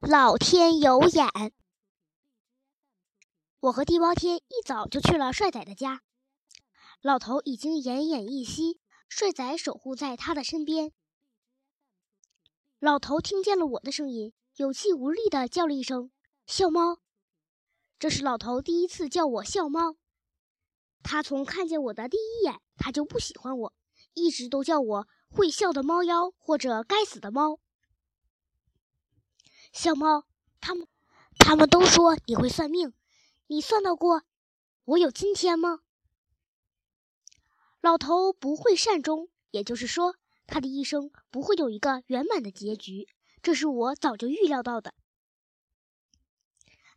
老天有眼，我和地包天一早就去了帅仔的家。老头已经奄奄一息，帅仔守护在他的身边。老头听见了我的声音，有气无力的叫了一声“笑猫”。这是老头第一次叫我“笑猫”。他从看见我的第一眼，他就不喜欢我，一直都叫我“会笑的猫妖”或者“该死的猫”。小猫，他们，他们都说你会算命，你算到过我有今天吗？老头不会善终，也就是说，他的一生不会有一个圆满的结局，这是我早就预料到的。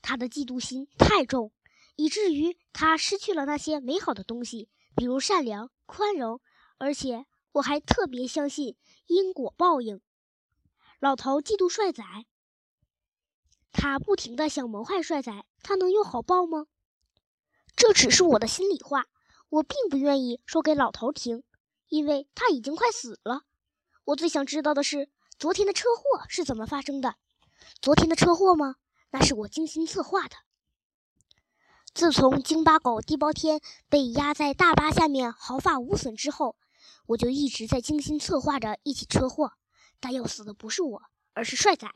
他的嫉妒心太重，以至于他失去了那些美好的东西，比如善良、宽容，而且我还特别相信因果报应。老头嫉妒帅仔。他不停的想谋害帅仔，他能有好报吗？这只是我的心里话，我并不愿意说给老头听，因为他已经快死了。我最想知道的是，昨天的车祸是怎么发生的？昨天的车祸吗？那是我精心策划的。自从京巴狗地包天被压在大巴下面毫发无损之后，我就一直在精心策划着一起车祸，但要死的不是我，而是帅仔。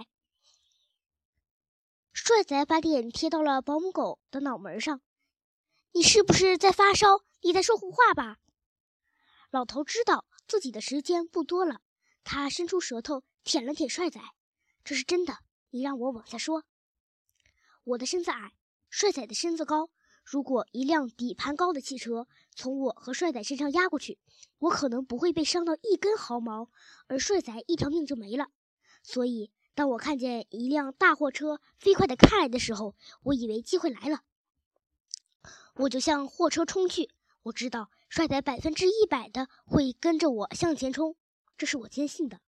帅仔把脸贴到了保姆狗的脑门上。你是不是在发烧？你在说胡话吧？老头知道自己的时间不多了，他伸出舌头舔了舔帅仔。这是真的，你让我往下说。我的身子矮，帅仔的身子高。如果一辆底盘高的汽车从我和帅仔身上压过去，我可能不会被伤到一根毫毛，而帅仔一条命就没了。所以。当我看见一辆大货车飞快地开来的时候，我以为机会来了，我就向货车冲去。我知道帅仔百分之一百的会跟着我向前冲，这是我坚信的。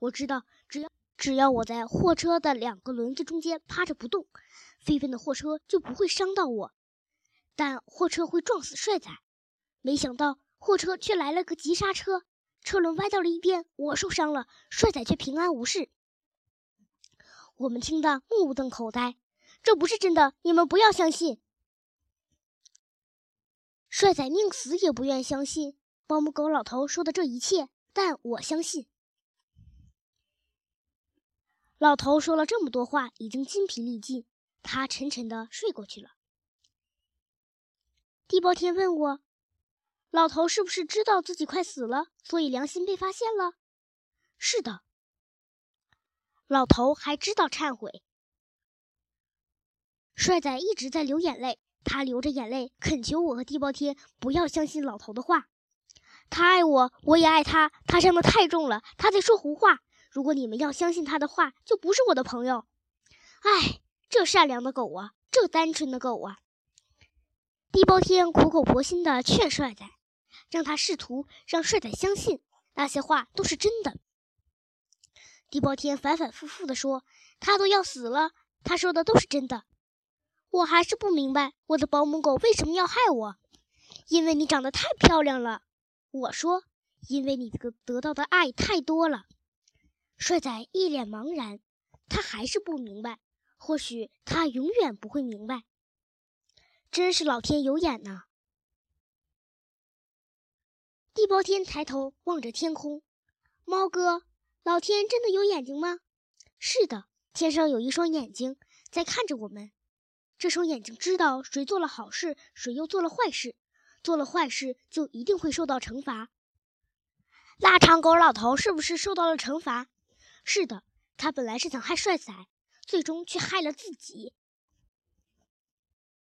我知道只要只要我在货车的两个轮子中间趴着不动，飞奔的货车就不会伤到我，但货车会撞死帅仔。没想到货车却来了个急刹车，车轮歪到了一边，我受伤了，帅仔却平安无事。我们听得目瞪口呆，这不是真的，你们不要相信。帅仔宁死也不愿相信保姆狗老头说的这一切，但我相信。老头说了这么多话，已经筋疲力尽，他沉沉的睡过去了。地包天问我：“老头是不是知道自己快死了，所以良心被发现了？”“是的。”老头还知道忏悔。帅仔一直在流眼泪，他流着眼泪恳求我和地包天不要相信老头的话。他爱我，我也爱他。他伤的太重了，他在说胡话。如果你们要相信他的话，就不是我的朋友。唉，这善良的狗啊，这单纯的狗啊！地包天苦口婆心地劝帅仔，让他试图让帅仔相信那些话都是真的。地包天反反复复地说：“他都要死了，他说的都是真的。”我还是不明白我的保姆狗为什么要害我。因为你长得太漂亮了，我说。因为你得得到的爱太多了。帅仔一脸茫然，他还是不明白。或许他永远不会明白。真是老天有眼呐！地包天抬头望着天空，猫哥。老天真的有眼睛吗？是的，天上有一双眼睛在看着我们。这双眼睛知道谁做了好事，谁又做了坏事。做了坏事就一定会受到惩罚。腊肠狗老头是不是受到了惩罚？是的，他本来是想害帅仔，最终却害了自己。